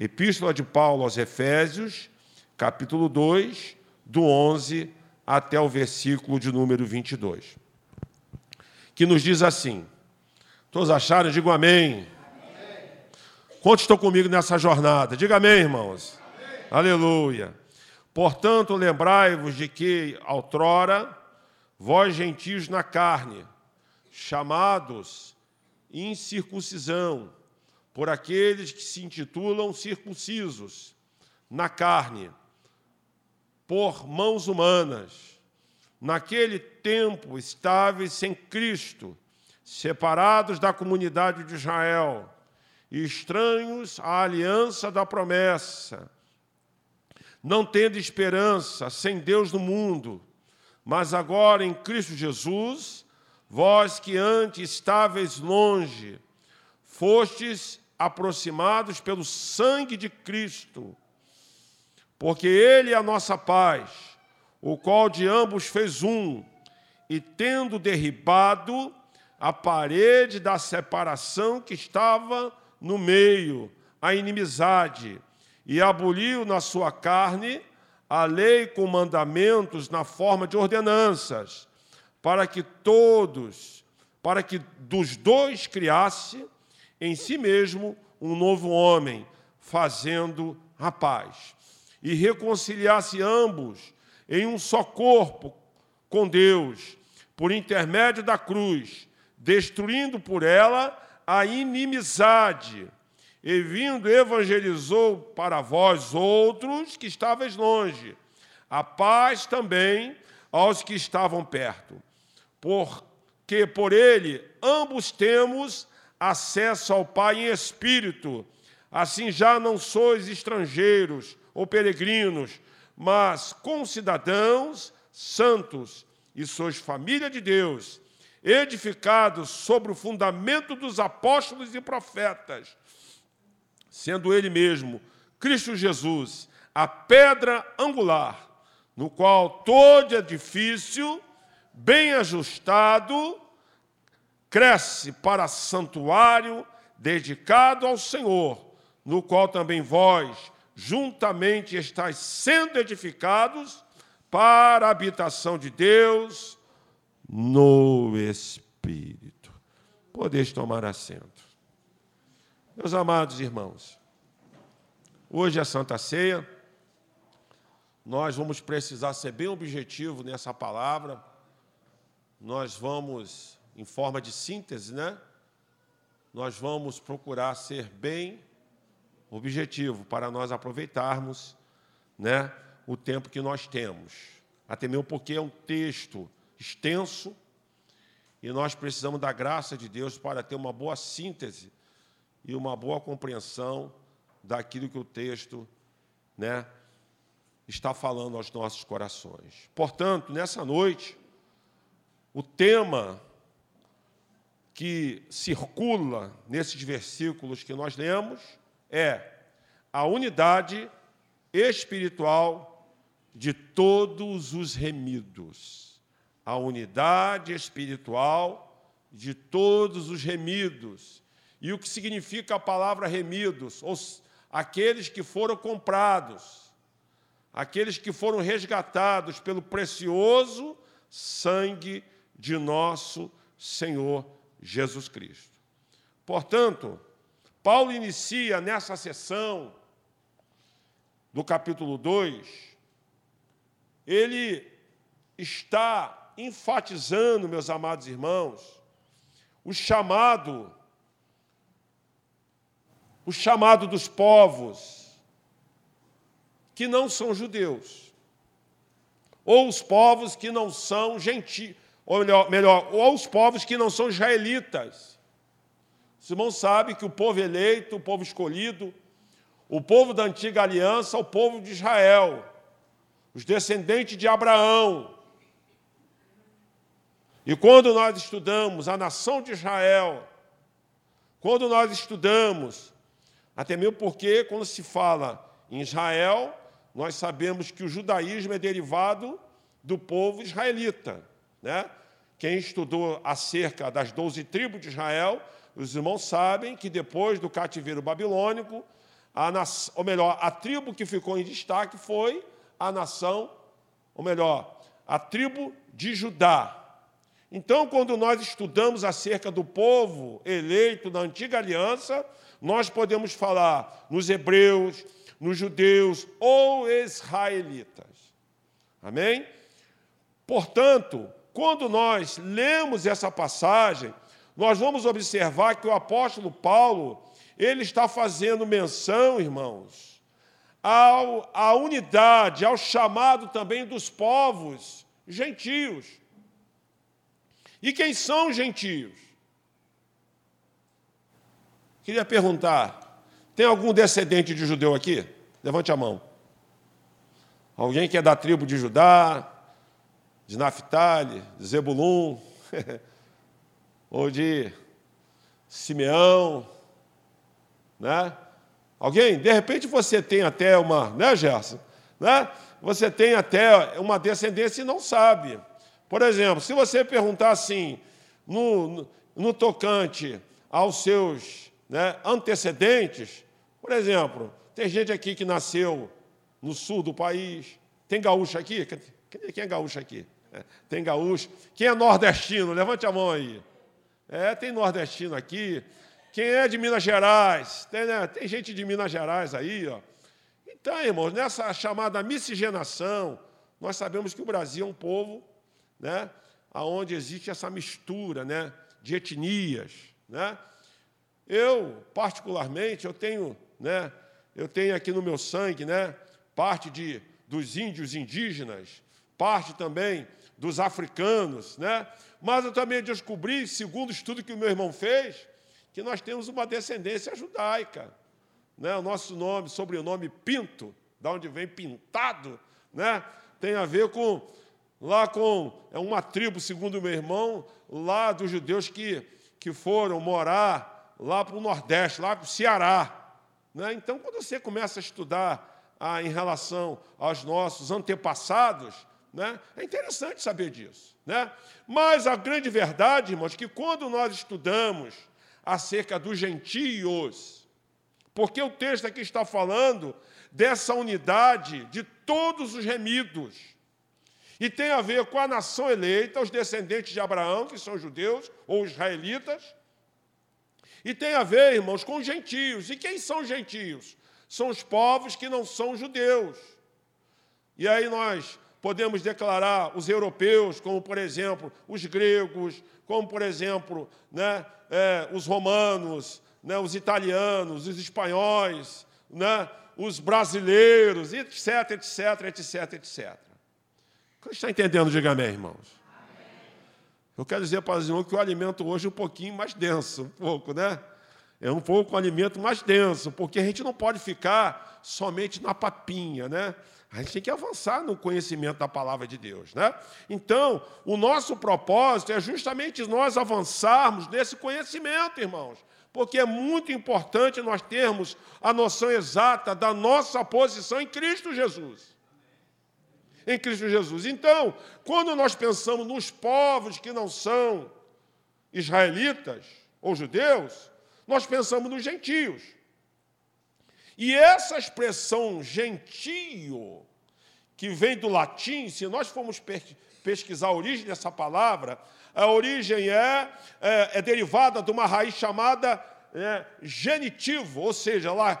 Epístola de Paulo aos Efésios, capítulo 2, do 11 até o versículo de número 22. Que nos diz assim: Todos acharam? Digam amém. amém. Quantos estão comigo nessa jornada? Diga amém, irmãos. Amém. Aleluia. Portanto, lembrai-vos de que, outrora, vós gentios na carne, chamados incircuncisão, por aqueles que se intitulam circuncisos na carne, por mãos humanas. Naquele tempo estáveis sem Cristo, separados da comunidade de Israel, estranhos à aliança da promessa, não tendo esperança, sem Deus no mundo, mas agora em Cristo Jesus, vós que antes estáveis longe, fostes aproximados pelo sangue de Cristo, porque Ele é a nossa paz, o qual de ambos fez um, e tendo derribado a parede da separação que estava no meio, a inimizade, e aboliu na sua carne a lei com mandamentos na forma de ordenanças, para que todos, para que dos dois criasse em si mesmo um novo homem, fazendo a paz, e reconciliasse ambos em um só corpo com Deus, por intermédio da cruz, destruindo por ela a inimizade, e vindo evangelizou para vós outros que estavais longe, a paz também aos que estavam perto, porque por ele ambos temos acesso ao Pai em espírito. Assim já não sois estrangeiros ou peregrinos, mas concidadãos santos, e sois família de Deus, edificados sobre o fundamento dos apóstolos e profetas, sendo Ele mesmo, Cristo Jesus, a pedra angular, no qual todo edifício, bem ajustado, cresce para santuário dedicado ao Senhor, no qual também vós juntamente estáis sendo edificados para a habitação de Deus no Espírito. Podeis tomar assento. Meus amados irmãos, hoje é Santa Ceia, nós vamos precisar ser bem objetivo nessa palavra, nós vamos em forma de síntese, né? Nós vamos procurar ser bem objetivo para nós aproveitarmos, né, o tempo que nós temos. Até mesmo porque é um texto extenso e nós precisamos da graça de Deus para ter uma boa síntese e uma boa compreensão daquilo que o texto, né, está falando aos nossos corações. Portanto, nessa noite, o tema que circula nesses versículos que nós lemos é a unidade espiritual de todos os remidos. A unidade espiritual de todos os remidos. E o que significa a palavra remidos? Os, aqueles que foram comprados, aqueles que foram resgatados pelo precioso sangue de nosso Senhor Jesus Cristo. Portanto, Paulo inicia nessa sessão do capítulo 2, ele está enfatizando, meus amados irmãos, o chamado o chamado dos povos que não são judeus, ou os povos que não são gentios, ou melhor, melhor, ou aos povos que não são israelitas. Os irmãos sabem que o povo eleito, o povo escolhido, o povo da antiga aliança, o povo de Israel, os descendentes de Abraão. E quando nós estudamos a nação de Israel, quando nós estudamos, até mesmo porque quando se fala em Israel, nós sabemos que o judaísmo é derivado do povo israelita. Né? Quem estudou acerca das doze tribos de Israel, os irmãos sabem que depois do cativeiro babilônico, a nação, ou melhor, a tribo que ficou em destaque foi a nação, ou melhor, a tribo de Judá. Então, quando nós estudamos acerca do povo eleito na antiga aliança, nós podemos falar nos hebreus, nos judeus ou israelitas. Amém? Portanto, quando nós lemos essa passagem, nós vamos observar que o apóstolo Paulo, ele está fazendo menção, irmãos, ao, à unidade, ao chamado também dos povos gentios. E quem são gentios? Queria perguntar: tem algum descendente de judeu aqui? Levante a mão. Alguém que é da tribo de Judá, de Naphtali, de Zebulun, ou de Simeão, né? Alguém? De repente você tem até uma, né, Gerson? Né? Você tem até uma descendência e não sabe. Por exemplo, se você perguntar assim, no, no, no tocante aos seus né, antecedentes, por exemplo, tem gente aqui que nasceu no sul do país, tem gaúcho aqui? Quem é gaúcho aqui? É, tem gaúcho. Quem é nordestino? Levante a mão aí. É, tem nordestino aqui. Quem é de Minas Gerais? Tem, né? tem gente de Minas Gerais aí, ó. Então, irmãos, nessa chamada miscigenação, nós sabemos que o Brasil é um povo né, onde existe essa mistura né, de etnias. Né? Eu, particularmente, eu tenho, né, eu tenho aqui no meu sangue né, parte de, dos índios indígenas, parte também dos africanos, né? mas eu também descobri, segundo o estudo que o meu irmão fez, que nós temos uma descendência judaica. Né? O nosso nome, sobrenome Pinto, da onde vem pintado, né? tem a ver com lá com é uma tribo, segundo o meu irmão, lá dos judeus que, que foram morar lá para o Nordeste, lá para o Ceará. Né? Então, quando você começa a estudar ah, em relação aos nossos antepassados, né, é interessante saber disso. Né? Mas a grande verdade, irmãos, que quando nós estudamos acerca dos gentios, porque o texto aqui está falando dessa unidade de todos os remidos, e tem a ver com a nação eleita, os descendentes de Abraão, que são judeus ou israelitas. E tem a ver, irmãos, com os gentios. E quem são os gentios? São os povos que não são judeus. E aí nós podemos declarar os europeus, como por exemplo os gregos, como por exemplo né, é, os romanos, né, os italianos, os espanhóis, né, os brasileiros, etc, etc, etc, etc. Você está entendendo? Diga amém, irmãos. Eu quero dizer para os irmãos que o alimento hoje é um pouquinho mais denso, um pouco, né? É um pouco um alimento mais denso, porque a gente não pode ficar somente na papinha, né? A gente tem que avançar no conhecimento da palavra de Deus, né? Então, o nosso propósito é justamente nós avançarmos nesse conhecimento, irmãos, porque é muito importante nós termos a noção exata da nossa posição em Cristo Jesus em Cristo Jesus. Então, quando nós pensamos nos povos que não são israelitas ou judeus, nós pensamos nos gentios. E essa expressão gentio, que vem do latim, se nós formos pesquisar a origem dessa palavra, a origem é, é, é derivada de uma raiz chamada é, genitivo, ou seja, lá,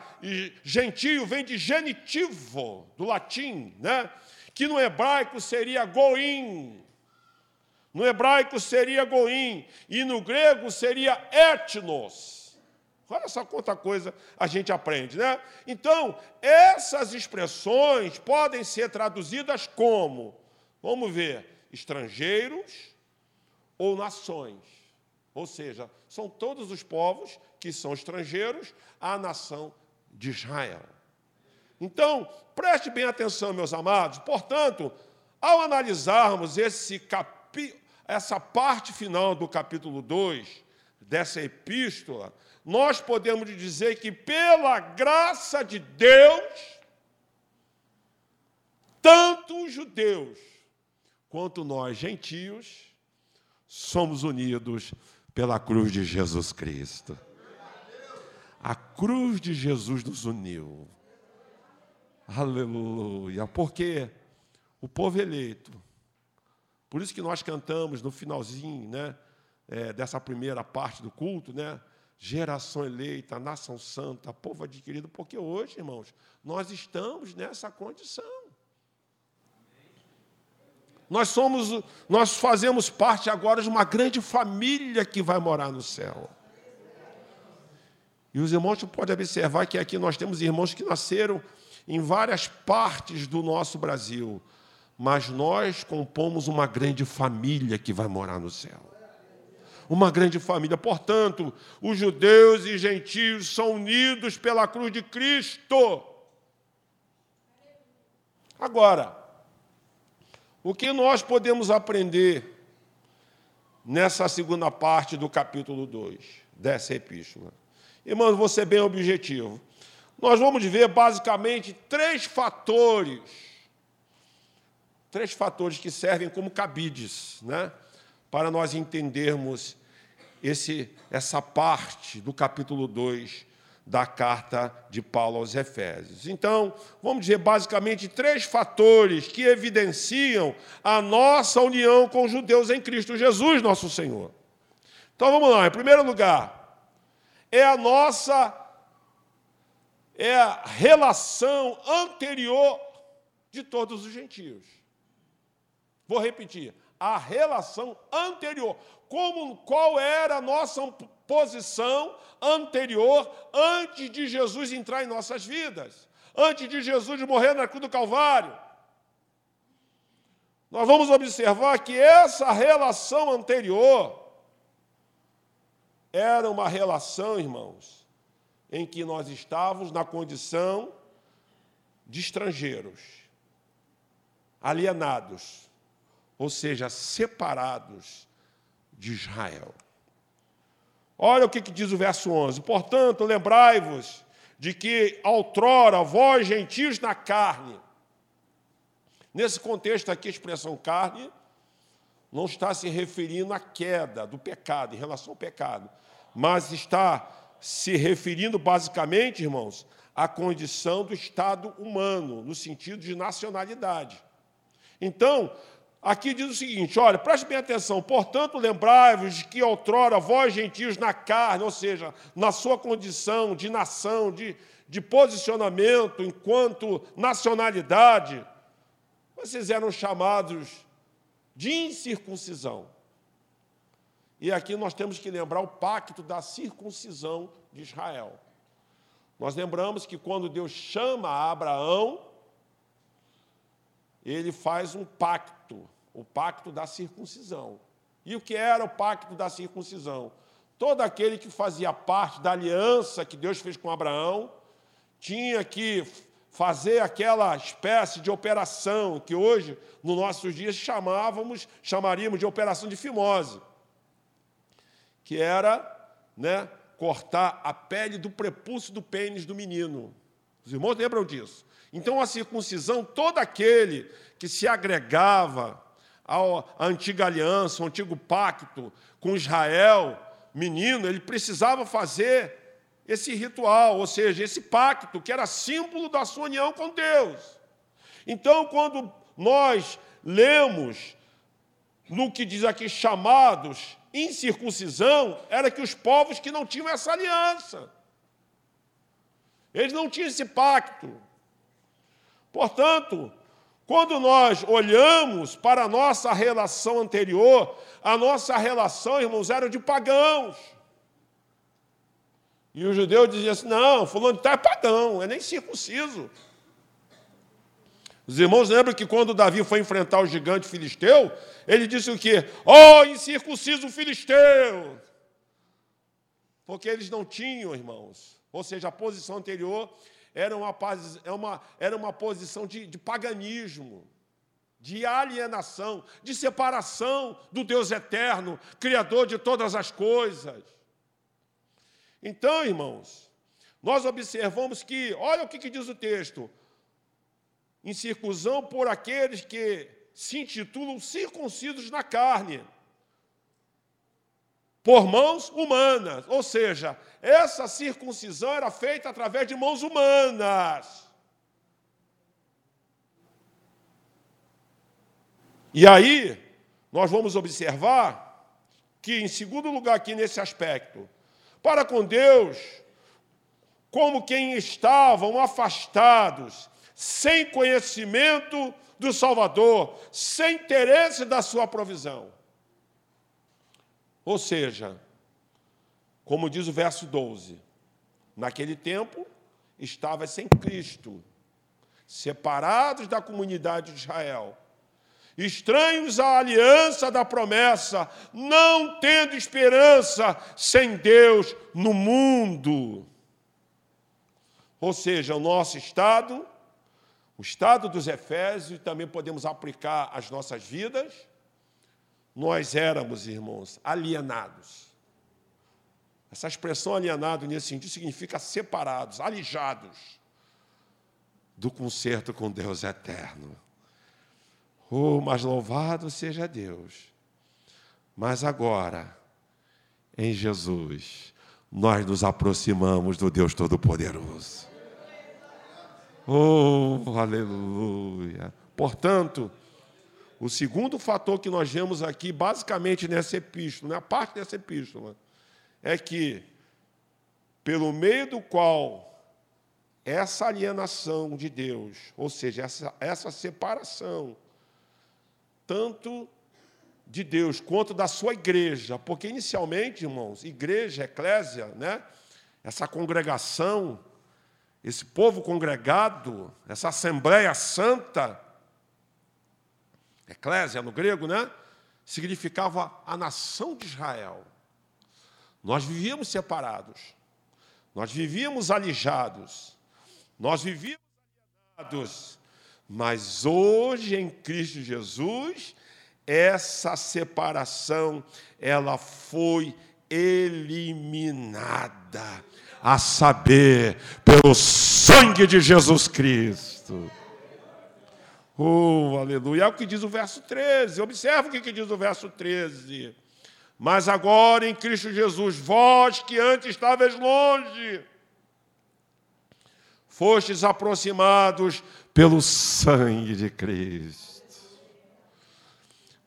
gentio vem de genitivo, do latim, né? que no hebraico seria goim. No hebraico seria goim e no grego seria etnos. Olha só quanta coisa a gente aprende, né? Então, essas expressões podem ser traduzidas como, vamos ver, estrangeiros ou nações. Ou seja, são todos os povos que são estrangeiros à nação de Israel. Então, preste bem atenção, meus amados. Portanto, ao analisarmos esse capi... essa parte final do capítulo 2 dessa epístola, nós podemos dizer que, pela graça de Deus, tanto os judeus quanto nós, gentios, somos unidos pela cruz de Jesus Cristo. A cruz de Jesus nos uniu. Aleluia. Porque o povo eleito, por isso que nós cantamos no finalzinho né, é, dessa primeira parte do culto, né? Geração eleita, nação santa, povo adquirido, porque hoje, irmãos, nós estamos nessa condição. Nós somos, nós fazemos parte agora de uma grande família que vai morar no céu. E os irmãos podem observar que aqui nós temos irmãos que nasceram em várias partes do nosso Brasil, mas nós compomos uma grande família que vai morar no céu. Uma grande família. Portanto, os judeus e gentios são unidos pela cruz de Cristo. Agora, o que nós podemos aprender nessa segunda parte do capítulo 2 dessa epístola? Irmãos, vou ser bem objetivo. Nós vamos ver basicamente três fatores, três fatores que servem como cabides, né, para nós entendermos esse, essa parte do capítulo 2 da carta de Paulo aos Efésios. Então, vamos dizer basicamente três fatores que evidenciam a nossa união com os judeus em Cristo Jesus, nosso Senhor. Então vamos lá, em primeiro lugar, é a nossa é a relação anterior de todos os gentios. Vou repetir, a relação anterior. Como qual era a nossa posição anterior antes de Jesus entrar em nossas vidas, antes de Jesus morrer na cruz do Calvário. Nós vamos observar que essa relação anterior era uma relação, irmãos, em que nós estávamos na condição de estrangeiros, alienados, ou seja, separados de Israel. Olha o que, diz o verso 11: Portanto, lembrai-vos de que outrora vós, gentios na carne, nesse contexto aqui, a expressão carne não está se referindo à queda do pecado, em relação ao pecado, mas está se referindo basicamente, irmãos, à condição do Estado humano, no sentido de nacionalidade. Então, Aqui diz o seguinte: olha, preste bem atenção. Portanto, lembrai-vos que outrora vós, gentios, na carne, ou seja, na sua condição de nação, de, de posicionamento enquanto nacionalidade, vocês eram chamados de incircuncisão. E aqui nós temos que lembrar o pacto da circuncisão de Israel. Nós lembramos que quando Deus chama Abraão, ele faz um pacto, o pacto da circuncisão. E o que era o pacto da circuncisão? Todo aquele que fazia parte da aliança que Deus fez com Abraão tinha que fazer aquela espécie de operação que hoje, nos nossos dias, chamávamos, chamaríamos de operação de fimose, que era né, cortar a pele do prepúcio do pênis do menino. Os irmãos lembram disso? Então, a circuncisão, todo aquele que se agregava à antiga aliança, ao antigo pacto com Israel, menino, ele precisava fazer esse ritual, ou seja, esse pacto, que era símbolo da sua união com Deus. Então, quando nós lemos no que diz aqui chamados incircuncisão, era que os povos que não tinham essa aliança. Eles não tinham esse pacto. Portanto, quando nós olhamos para a nossa relação anterior, a nossa relação, irmãos, era de pagãos. E o judeu dizia assim: não, fulano de tal é pagão, é nem circunciso. Os irmãos lembram que quando Davi foi enfrentar o gigante filisteu, ele disse o quê? Oh, incircunciso filisteu! Porque eles não tinham, irmãos, ou seja, a posição anterior era uma, é uma, era uma posição de, de paganismo, de alienação, de separação do Deus eterno, Criador de todas as coisas. Então, irmãos, nós observamos que, olha o que, que diz o texto: incircunção por aqueles que se intitulam circuncisos na carne por mãos humanas. Ou seja, essa circuncisão era feita através de mãos humanas. E aí, nós vamos observar que, em segundo lugar, aqui nesse aspecto, para com Deus, como quem estavam afastados, sem conhecimento do Salvador, sem interesse da sua provisão. Ou seja, como diz o verso 12, naquele tempo estava sem Cristo, separados da comunidade de Israel, estranhos à aliança da promessa, não tendo esperança sem Deus no mundo. Ou seja, o nosso estado, o estado dos Efésios, também podemos aplicar às nossas vidas. Nós éramos, irmãos, alienados essa expressão alienado nesse sentido significa separados, alijados do concerto com Deus eterno. Oh, mas louvado seja Deus. Mas agora, em Jesus, nós nos aproximamos do Deus Todo-Poderoso. Oh, aleluia. Portanto, o segundo fator que nós vemos aqui, basicamente nessa epístola, na parte dessa epístola, é que, pelo meio do qual essa alienação de Deus, ou seja, essa, essa separação, tanto de Deus quanto da sua igreja, porque inicialmente, irmãos, igreja, eclésia, né? essa congregação, esse povo congregado, essa assembleia santa, eclésia no grego, né? significava a nação de Israel. Nós vivíamos separados, nós vivíamos alijados, nós vivíamos alienados, mas hoje em Cristo Jesus, essa separação, ela foi eliminada, a saber, pelo sangue de Jesus Cristo. Oh, aleluia. É o que diz o verso 13. Observa o que diz o verso 13. Mas agora em Cristo Jesus, vós que antes estavais longe, fostes aproximados pelo sangue de Cristo.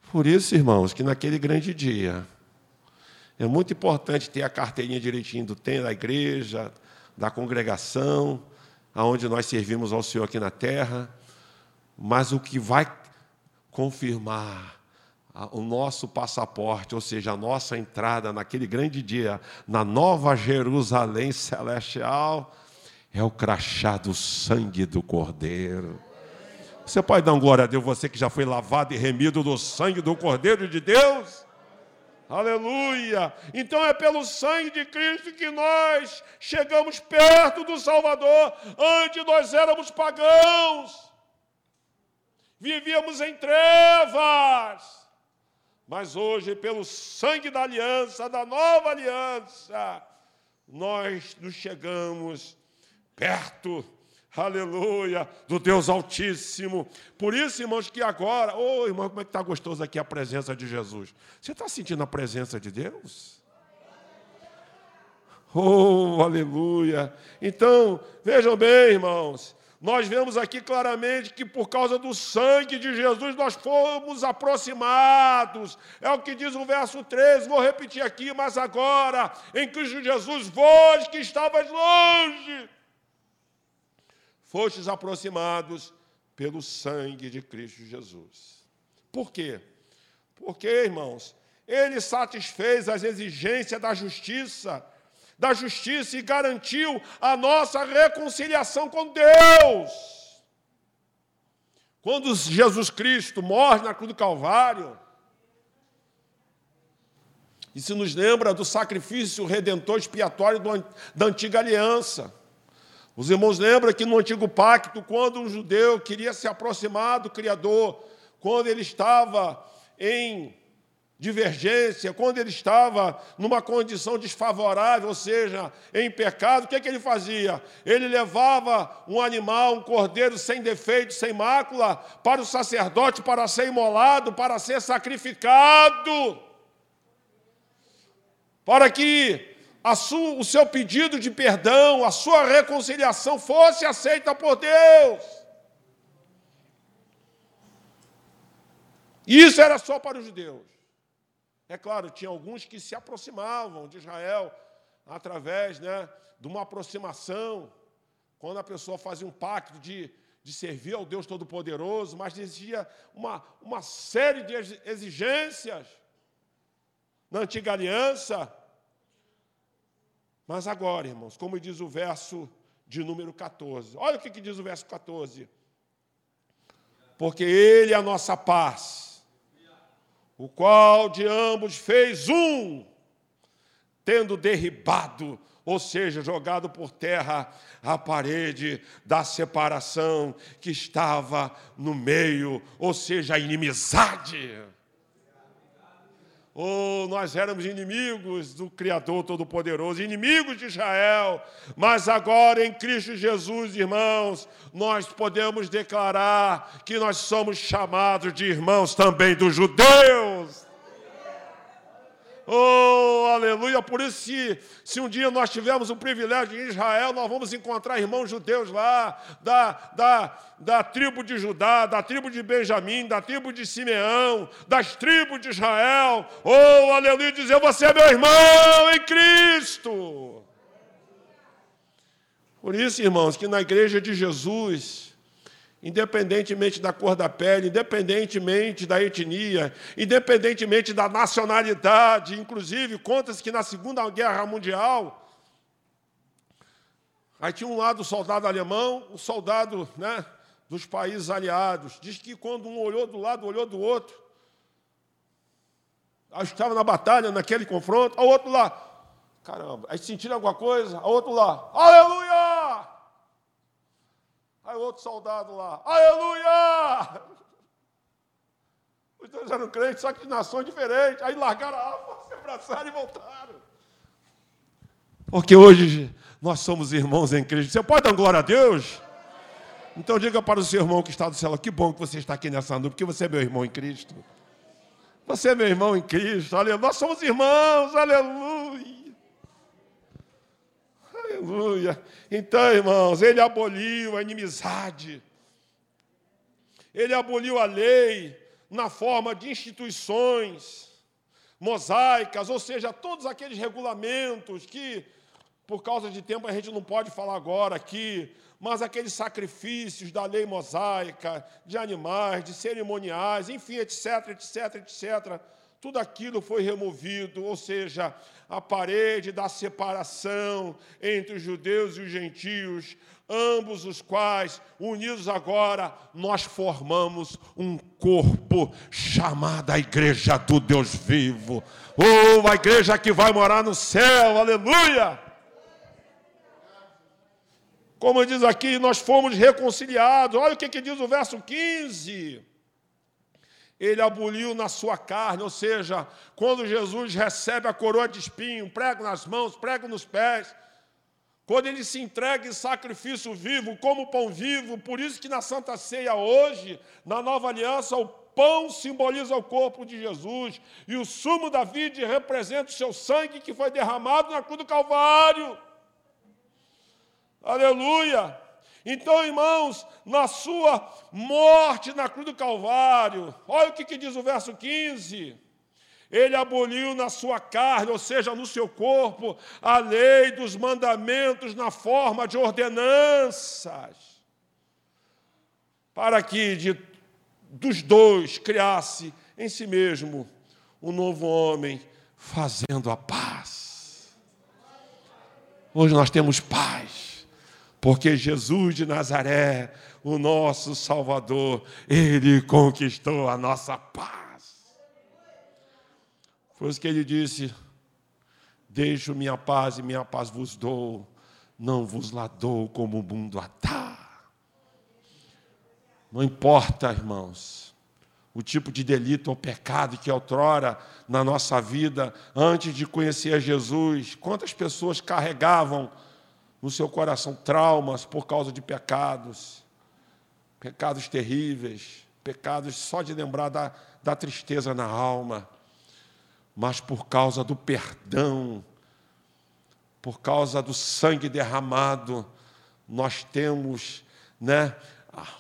Por isso, irmãos, que naquele grande dia, é muito importante ter a carteirinha direitinho do tem da igreja, da congregação, aonde nós servimos ao Senhor aqui na terra, mas o que vai confirmar o nosso passaporte, ou seja, a nossa entrada naquele grande dia, na nova Jerusalém celestial, é o crachá do sangue do Cordeiro. Você pode dar um glória a Deus, você que já foi lavado e remido do sangue do Cordeiro de Deus? Aleluia! Então é pelo sangue de Cristo que nós chegamos perto do Salvador. Antes nós éramos pagãos, vivíamos em trevas mas hoje, pelo sangue da aliança, da nova aliança, nós nos chegamos perto, aleluia, do Deus Altíssimo. Por isso, irmãos, que agora, ô oh, irmão, como é que está gostoso aqui a presença de Jesus? Você está sentindo a presença de Deus? Oh, aleluia. Então, vejam bem, irmãos, nós vemos aqui claramente que por causa do sangue de Jesus nós fomos aproximados. É o que diz o verso 13, vou repetir aqui, mas agora, em Cristo Jesus, vós que estavas longe, fostes aproximados pelo sangue de Cristo Jesus. Por quê? Porque, irmãos, ele satisfez as exigências da justiça da justiça e garantiu a nossa reconciliação com Deus. Quando Jesus Cristo morre na cruz do Calvário, isso nos lembra do sacrifício redentor expiatório da antiga aliança. Os irmãos lembram que no antigo pacto, quando um judeu queria se aproximar do Criador, quando ele estava em divergência, quando ele estava numa condição desfavorável, ou seja, em pecado, o que, é que ele fazia? Ele levava um animal, um cordeiro sem defeito, sem mácula, para o sacerdote para ser imolado, para ser sacrificado. para que sua, o seu pedido de perdão, a sua reconciliação fosse aceita por Deus. Isso era só para os judeus. É claro, tinha alguns que se aproximavam de Israel através né, de uma aproximação, quando a pessoa fazia um pacto de, de servir ao Deus Todo-Poderoso, mas existia uma, uma série de exigências na antiga aliança. Mas agora, irmãos, como diz o verso de número 14, olha o que diz o verso 14. Porque Ele é a nossa paz o qual de ambos fez um, tendo derribado, ou seja, jogado por terra a parede da separação que estava no meio, ou seja, a inimizade. Oh, nós éramos inimigos do Criador Todo-Poderoso, inimigos de Israel, mas agora em Cristo Jesus, irmãos, nós podemos declarar que nós somos chamados de irmãos também dos judeus. Oh, aleluia! Por isso, se, se um dia nós tivermos o privilégio em Israel, nós vamos encontrar irmãos judeus lá, da, da, da tribo de Judá, da tribo de Benjamim, da tribo de Simeão, das tribos de Israel. Oh, aleluia! Dizer, você é meu irmão em Cristo. Por isso, irmãos, que na igreja de Jesus, independentemente da cor da pele, independentemente da etnia, independentemente da nacionalidade, inclusive conta-se que na Segunda Guerra Mundial, aí tinha um lado o soldado alemão, o soldado né, dos países aliados. Diz que quando um olhou do lado, olhou do outro, estava na batalha, naquele confronto, o outro lá, caramba, aí sentiram alguma coisa, o outro lá, aleluia! Aí outro soldado lá, aleluia! Os dois eram crentes, só que de nações diferentes. Aí largaram a arma, se abraçaram e voltaram. Porque hoje nós somos irmãos em Cristo. Você pode dar glória a Deus? Então diga para o seu irmão que está do céu, que bom que você está aqui nessa noite, porque você é meu irmão em Cristo. Você é meu irmão em Cristo, aleluia. Nós somos irmãos, aleluia. Aleluia. Então, irmãos, ele aboliu a inimizade. Ele aboliu a lei na forma de instituições mosaicas, ou seja, todos aqueles regulamentos que, por causa de tempo, a gente não pode falar agora aqui, mas aqueles sacrifícios da lei mosaica, de animais, de cerimoniais, enfim, etc, etc, etc tudo aquilo foi removido, ou seja, a parede da separação entre os judeus e os gentios, ambos os quais, unidos agora, nós formamos um corpo chamado a Igreja do Deus vivo. Oh, a igreja que vai morar no céu, aleluia! Como diz aqui, nós fomos reconciliados. Olha o que, que diz o verso 15 ele aboliu na sua carne, ou seja, quando Jesus recebe a coroa de espinho, prego nas mãos, prego nos pés, quando ele se entrega em sacrifício vivo, como pão vivo, por isso que na Santa Ceia hoje, na nova aliança, o pão simboliza o corpo de Jesus, e o sumo da vida representa o seu sangue que foi derramado na cruz do Calvário. Aleluia! Então, irmãos, na sua morte na cruz do Calvário, olha o que, que diz o verso 15. Ele aboliu na sua carne, ou seja, no seu corpo, a lei dos mandamentos na forma de ordenanças, para que de, dos dois criasse em si mesmo um novo homem, fazendo a paz. Hoje nós temos paz porque Jesus de Nazaré, o nosso Salvador, ele conquistou a nossa paz. Foi isso que ele disse: Deixo minha paz e minha paz vos dou, não vos la dou como o mundo a dá. Não importa, irmãos, o tipo de delito ou pecado que outrora na nossa vida, antes de conhecer Jesus, quantas pessoas carregavam no seu coração traumas por causa de pecados, pecados terríveis, pecados só de lembrar da, da tristeza na alma. mas por causa do perdão, por causa do sangue derramado, nós temos, né,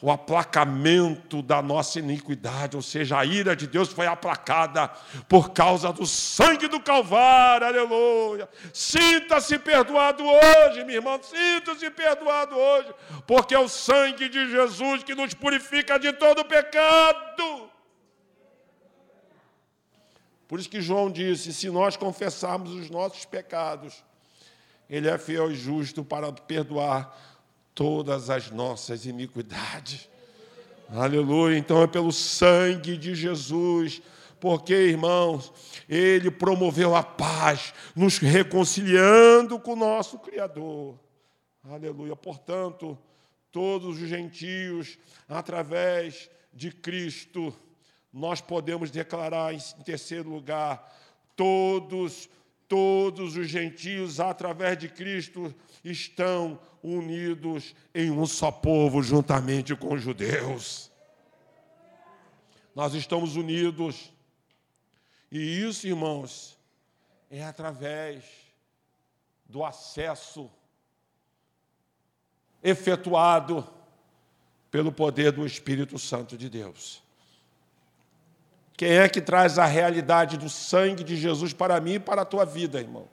o aplacamento da nossa iniquidade, ou seja, a ira de Deus foi aplacada por causa do sangue do Calvário, aleluia. Sinta-se perdoado hoje, meu irmão, sinta-se perdoado hoje, porque é o sangue de Jesus que nos purifica de todo pecado. Por isso que João disse: se nós confessarmos os nossos pecados, Ele é fiel e justo para perdoar todas as nossas iniquidades. Aleluia. Então é pelo sangue de Jesus, porque, irmãos, Ele promoveu a paz, nos reconciliando com o nosso Criador. Aleluia. Portanto, todos os gentios, através de Cristo, nós podemos declarar em terceiro lugar, todos, todos os gentios, através de Cristo, estão unidos em um só povo, juntamente com os judeus. Nós estamos unidos. E isso, irmãos, é através do acesso efetuado pelo poder do Espírito Santo de Deus. Quem é que traz a realidade do sangue de Jesus para mim e para a tua vida, irmão?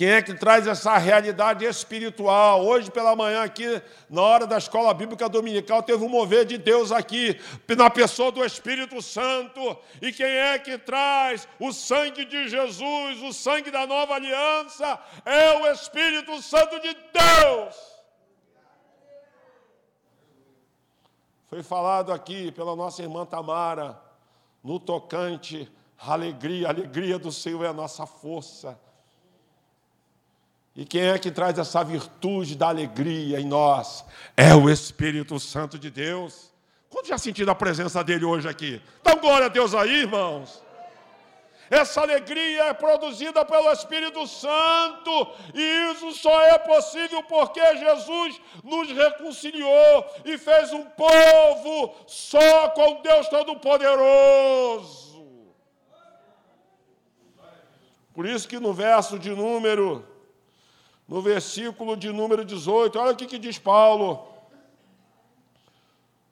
Quem é que traz essa realidade espiritual? Hoje pela manhã aqui, na hora da escola bíblica dominical, teve um mover de Deus aqui, na pessoa do Espírito Santo. E quem é que traz o sangue de Jesus, o sangue da nova aliança? É o Espírito Santo de Deus. Foi falado aqui pela nossa irmã Tamara, no tocante, alegria, a alegria do Senhor é a nossa força. E quem é que traz essa virtude da alegria em nós? É o Espírito Santo de Deus. Quanto já sentiram a presença dele hoje aqui? Dá glória a Deus aí, irmãos. Essa alegria é produzida pelo Espírito Santo, e isso só é possível porque Jesus nos reconciliou e fez um povo só com Deus Todo-Poderoso. Por isso que no verso de número no versículo de número 18, olha o que, que diz Paulo.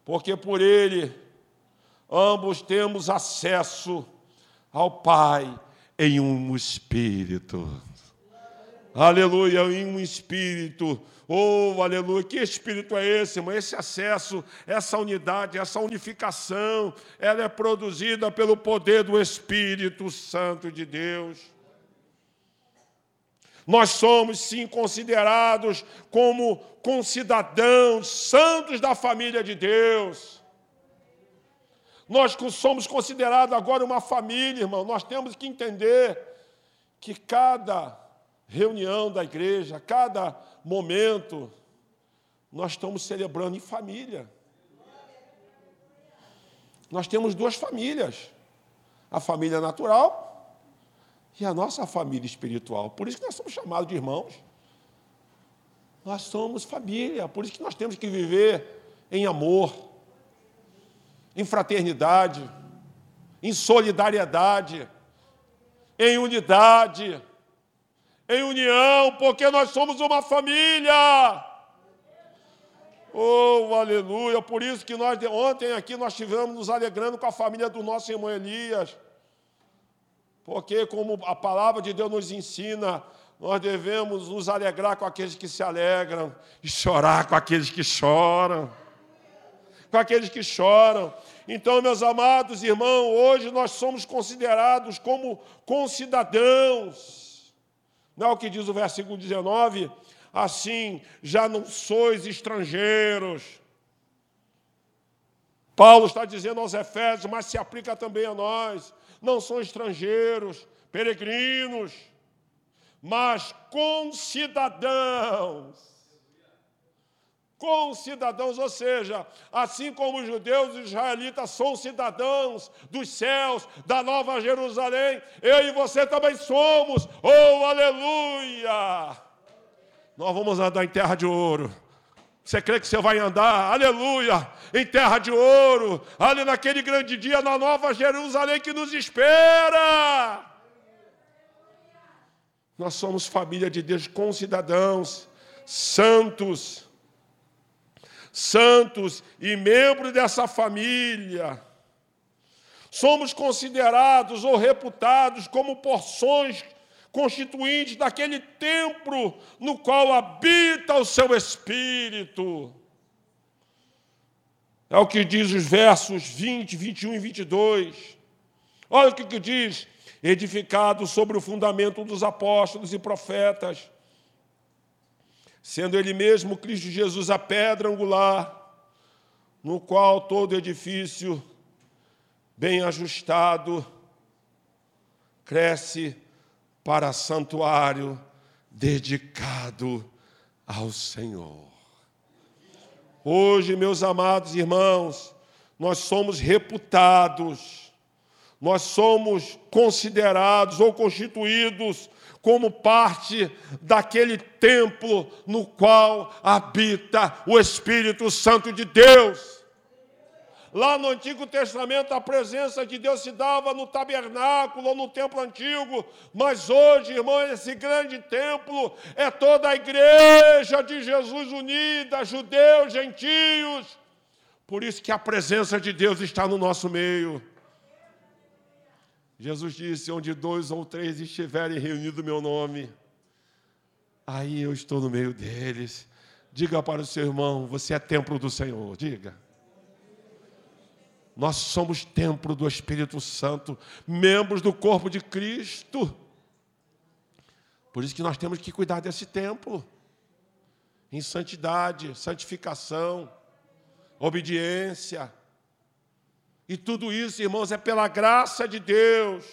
Porque por ele ambos temos acesso ao Pai em um espírito. Aleluia, em um espírito. Oh, aleluia. Que espírito é esse, irmão? Esse acesso, essa unidade, essa unificação, ela é produzida pelo poder do Espírito Santo de Deus. Nós somos, sim, considerados como concidadãos santos da família de Deus. Nós somos considerados agora uma família, irmão. Nós temos que entender que cada reunião da igreja, cada momento, nós estamos celebrando em família. Nós temos duas famílias: a família natural e a nossa família espiritual. Por isso que nós somos chamados de irmãos. Nós somos família, por isso que nós temos que viver em amor, em fraternidade, em solidariedade, em unidade, em união, porque nós somos uma família. Oh, aleluia! Por isso que nós ontem aqui nós estivemos nos alegrando com a família do nosso irmão Elias. Porque, como a palavra de Deus nos ensina, nós devemos nos alegrar com aqueles que se alegram e chorar com aqueles que choram. Com aqueles que choram. Então, meus amados irmãos, hoje nós somos considerados como concidadãos. Não é o que diz o versículo 19? Assim, já não sois estrangeiros. Paulo está dizendo aos Efésios, mas se aplica também a nós não são estrangeiros, peregrinos, mas concidadãos. Concidadãos, ou seja, assim como os judeus os israelitas são cidadãos dos céus, da Nova Jerusalém, eu e você também somos. Oh, aleluia! Nós vamos andar em terra de ouro. Você crê que você vai andar, aleluia, em terra de ouro, ali naquele grande dia na nova Jerusalém que nos espera. Nós somos família de Deus, com cidadãos santos, santos e membros dessa família. Somos considerados ou reputados como porções constituintes daquele templo no qual habita o seu espírito. É o que diz os versos 20, 21 e 22. Olha o que, que diz: edificado sobre o fundamento dos apóstolos e profetas, sendo Ele mesmo Cristo Jesus a pedra angular, no qual todo edifício bem ajustado cresce para santuário dedicado ao Senhor. Hoje, meus amados irmãos, nós somos reputados, nós somos considerados ou constituídos como parte daquele templo no qual habita o Espírito Santo de Deus. Lá no Antigo Testamento, a presença de Deus se dava no tabernáculo ou no templo antigo, mas hoje, irmão, esse grande templo é toda a igreja de Jesus unida, judeus, gentios. Por isso que a presença de Deus está no nosso meio. Jesus disse: Onde dois ou três estiverem reunidos meu nome, aí eu estou no meio deles. Diga para o seu irmão: Você é templo do Senhor. Diga. Nós somos templo do Espírito Santo, membros do corpo de Cristo. Por isso que nós temos que cuidar desse templo, em santidade, santificação, obediência. E tudo isso, irmãos, é pela graça de Deus.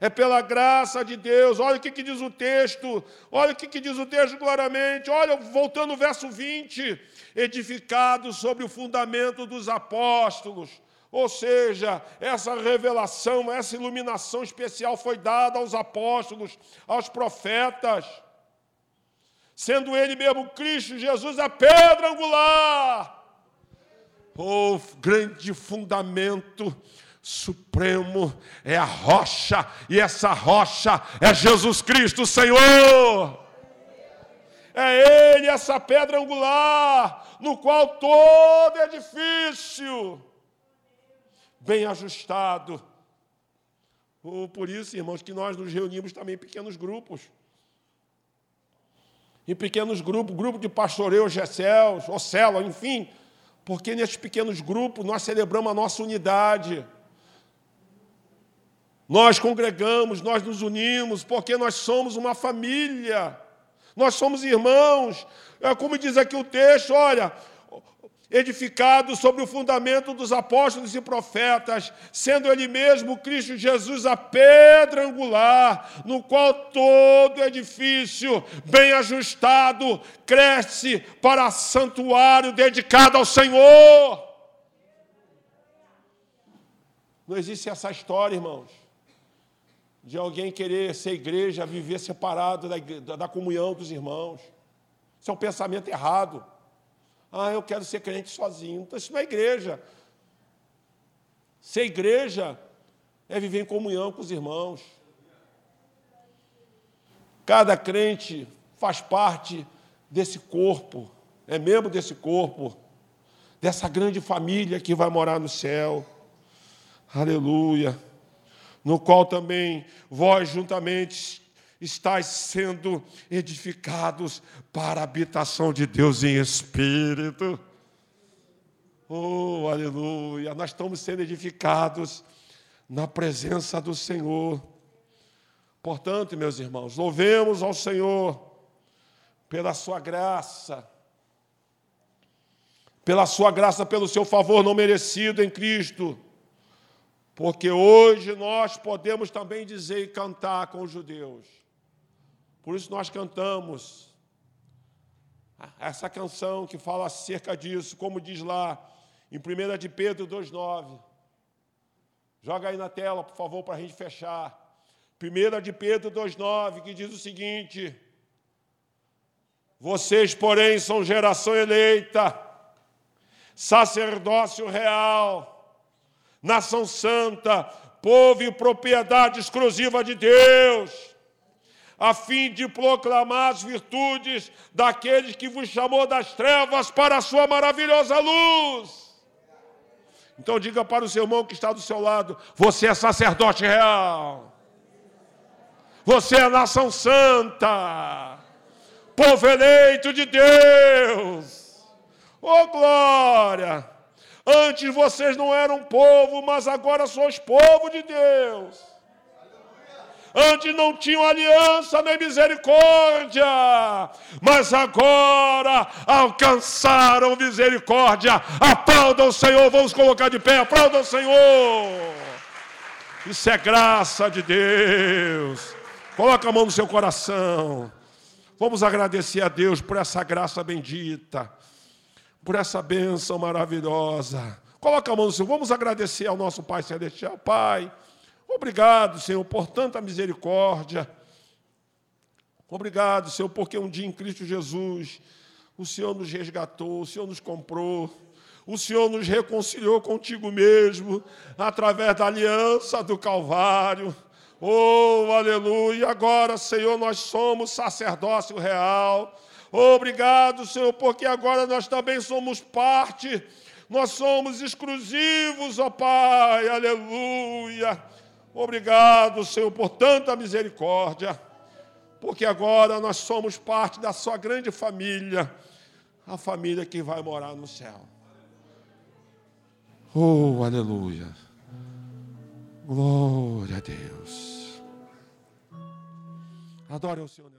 É pela graça de Deus. Olha o que, que diz o texto. Olha o que, que diz o texto claramente. Olha, voltando ao verso 20. Edificado sobre o fundamento dos apóstolos. Ou seja, essa revelação, essa iluminação especial foi dada aos apóstolos, aos profetas. Sendo ele mesmo Cristo Jesus a pedra angular. Oh, grande fundamento supremo é a rocha, e essa rocha é Jesus Cristo, Senhor. É Ele, essa pedra angular, no qual todo edifício, bem ajustado. Oh, por isso, irmãos, que nós nos reunimos também em pequenos grupos. Em pequenos grupos, grupo de pastoreio, Gessel, Ocelo, enfim, porque nesses pequenos grupos nós celebramos a nossa unidade. Nós congregamos, nós nos unimos, porque nós somos uma família, nós somos irmãos. É como diz aqui o texto: olha, edificado sobre o fundamento dos apóstolos e profetas, sendo Ele mesmo, Cristo Jesus, a pedra angular, no qual todo edifício, bem ajustado, cresce para santuário dedicado ao Senhor. Não existe essa história, irmãos de alguém querer ser igreja, viver separado da, da comunhão dos irmãos. Isso é um pensamento errado. Ah, eu quero ser crente sozinho. Então, isso não é igreja. Ser igreja é viver em comunhão com os irmãos. Cada crente faz parte desse corpo, é membro desse corpo, dessa grande família que vai morar no céu. Aleluia no qual também vós juntamente estáis sendo edificados para a habitação de Deus em espírito. Oh, aleluia! Nós estamos sendo edificados na presença do Senhor. Portanto, meus irmãos, louvemos ao Senhor pela sua graça, pela sua graça, pelo seu favor não merecido em Cristo porque hoje nós podemos também dizer e cantar com os judeus. Por isso nós cantamos essa canção que fala acerca disso, como diz lá em 1 de Pedro 2,9. Joga aí na tela, por favor, para a gente fechar. 1 de Pedro 2,9, que diz o seguinte: Vocês, porém, são geração eleita, sacerdócio real, nação santa, povo e propriedade exclusiva de Deus, a fim de proclamar as virtudes daqueles que vos chamou das trevas para a sua maravilhosa luz. Então diga para o seu irmão que está do seu lado: você é sacerdote real. Você é nação santa, povo eleito de Deus. Oh glória! Antes vocês não eram povo, mas agora sois povo de Deus. Antes não tinham aliança nem misericórdia, mas agora alcançaram misericórdia. Aplaudam o Senhor, vamos colocar de pé, aplaudam o Senhor. Isso é graça de Deus. Coloca a mão no seu coração. Vamos agradecer a Deus por essa graça bendita, por essa bênção maravilhosa. Coloca a mão no seu. Vamos agradecer ao nosso Pai Celestial. Pai, obrigado, Senhor, por tanta misericórdia. Obrigado, Senhor, porque um dia em Cristo Jesus o Senhor nos resgatou, o Senhor nos comprou. O Senhor nos reconciliou contigo mesmo através da aliança do Calvário. Oh, aleluia! Agora, Senhor, nós somos sacerdócio real. Obrigado, Senhor, porque agora nós também somos parte, nós somos exclusivos, ó Pai, aleluia. Obrigado, Senhor, por tanta misericórdia, porque agora nós somos parte da Sua grande família, a família que vai morar no céu. Oh, aleluia. Glória a Deus. Adore o Senhor.